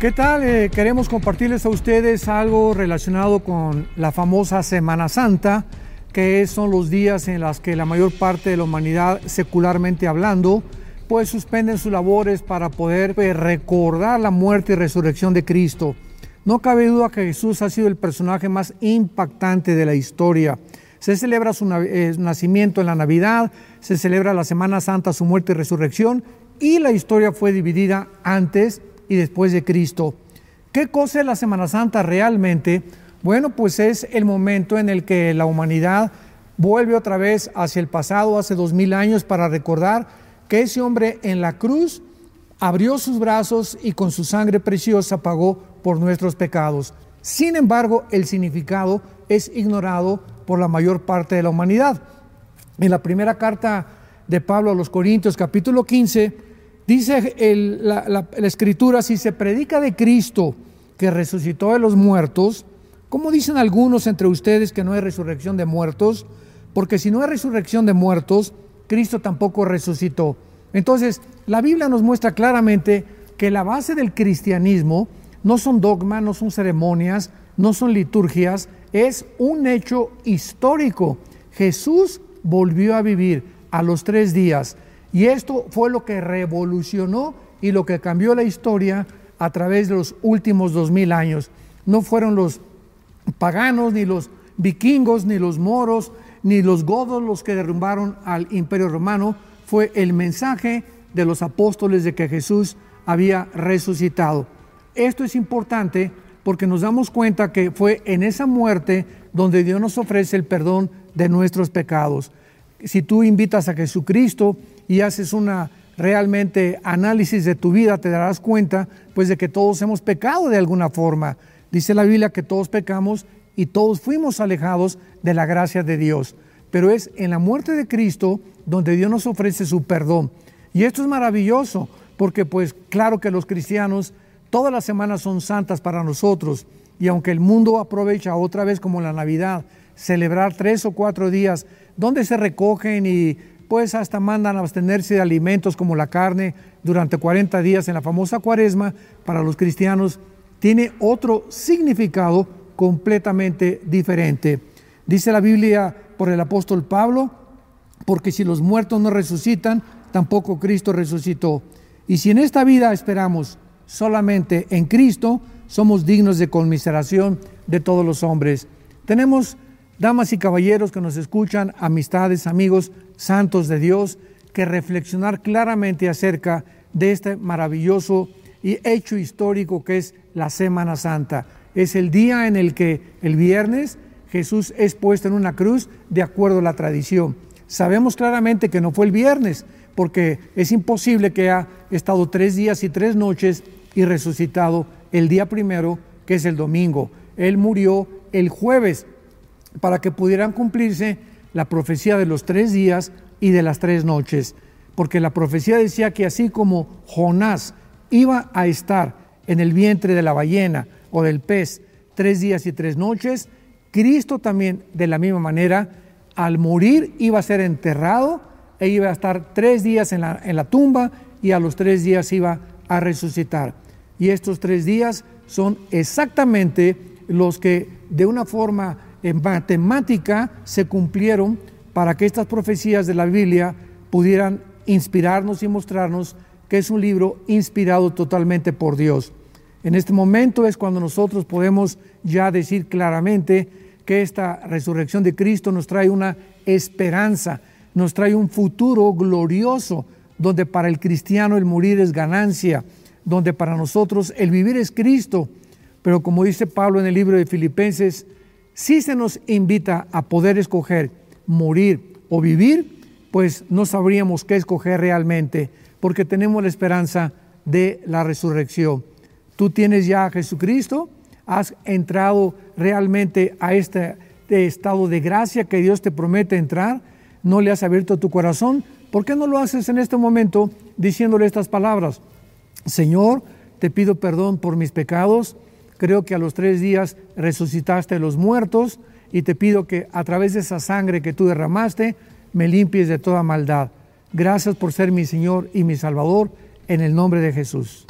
¿Qué tal? Eh, queremos compartirles a ustedes algo relacionado con la famosa Semana Santa, que son los días en los que la mayor parte de la humanidad, secularmente hablando, pues suspenden sus labores para poder pues, recordar la muerte y resurrección de Cristo. No cabe duda que Jesús ha sido el personaje más impactante de la historia. Se celebra su eh, nacimiento en la Navidad, se celebra la Semana Santa, su muerte y resurrección, y la historia fue dividida antes y después de Cristo. ¿Qué cosa es la Semana Santa realmente? Bueno, pues es el momento en el que la humanidad vuelve otra vez hacia el pasado, hace dos mil años, para recordar que ese hombre en la cruz abrió sus brazos y con su sangre preciosa pagó por nuestros pecados. Sin embargo, el significado es ignorado por la mayor parte de la humanidad. En la primera carta de Pablo a los Corintios, capítulo 15, Dice la, escritura, si se predica de Cristo que resucitó de los muertos, ¿cómo dicen algunos entre ustedes que no hay resurrección de muertos? Porque si no hay resurrección de muertos, Cristo tampoco resucitó. Entonces, la Biblia nos muestra claramente que la base del cristianismo no son dogmas, no son ceremonias, no son liturgias, es un hecho histórico. Jesús volvió a vivir a los tres días. Y esto fue lo que revolucionó y lo que cambió la historia a través de los últimos dos mil años. No fueron los paganos, ni los vikingos, ni los moros, ni los godos los que derrumbaron al imperio romano, fue el mensaje de los apóstoles de que Jesús había resucitado. Esto es importante porque nos damos cuenta que fue en esa muerte donde Dios nos ofrece el perdón de nuestros pecados. Si tú invitas a Jesucristo y haces una realmente análisis de tu vida, te darás cuenta pues de que todos hemos pecado de alguna forma. Dice la Biblia que todos pecamos y todos fuimos alejados de la gracia de Dios. Pero es en la muerte de Cristo donde Dios nos ofrece su perdón. Y esto es maravilloso, porque pues claro que los cristianos todas las semanas son santas para nosotros. Y aunque el mundo aprovecha otra vez como la Navidad, celebrar tres o cuatro días donde se recogen y pues hasta mandan a abstenerse de alimentos como la carne durante 40 días en la famosa cuaresma, para los cristianos tiene otro significado completamente diferente. Dice la Biblia por el apóstol Pablo, porque si los muertos no resucitan, tampoco Cristo resucitó. Y si en esta vida esperamos solamente en Cristo, somos dignos de conmiseración de todos los hombres. Tenemos damas y caballeros que nos escuchan, amistades, amigos, santos de Dios, que reflexionar claramente acerca de este maravilloso y hecho histórico que es la Semana Santa. Es el día en el que el viernes Jesús es puesto en una cruz de acuerdo a la tradición. Sabemos claramente que no fue el viernes, porque es imposible que haya estado tres días y tres noches y resucitado el día primero, que es el domingo. Él murió el jueves para que pudieran cumplirse la profecía de los tres días y de las tres noches, porque la profecía decía que así como Jonás iba a estar en el vientre de la ballena o del pez tres días y tres noches, Cristo también de la misma manera, al morir iba a ser enterrado e iba a estar tres días en la, en la tumba y a los tres días iba a resucitar. Y estos tres días son exactamente los que de una forma en matemática se cumplieron para que estas profecías de la Biblia pudieran inspirarnos y mostrarnos que es un libro inspirado totalmente por Dios. En este momento es cuando nosotros podemos ya decir claramente que esta resurrección de Cristo nos trae una esperanza, nos trae un futuro glorioso, donde para el cristiano el morir es ganancia, donde para nosotros el vivir es Cristo. Pero como dice Pablo en el libro de Filipenses, si se nos invita a poder escoger morir o vivir, pues no sabríamos qué escoger realmente, porque tenemos la esperanza de la resurrección. Tú tienes ya a Jesucristo, has entrado realmente a este, este estado de gracia que Dios te promete entrar, no le has abierto tu corazón, ¿por qué no lo haces en este momento diciéndole estas palabras? Señor, te pido perdón por mis pecados, creo que a los tres días resucitaste los muertos y te pido que a través de esa sangre que tú derramaste, me limpies de toda maldad. Gracias por ser mi Señor y mi Salvador, en el nombre de Jesús.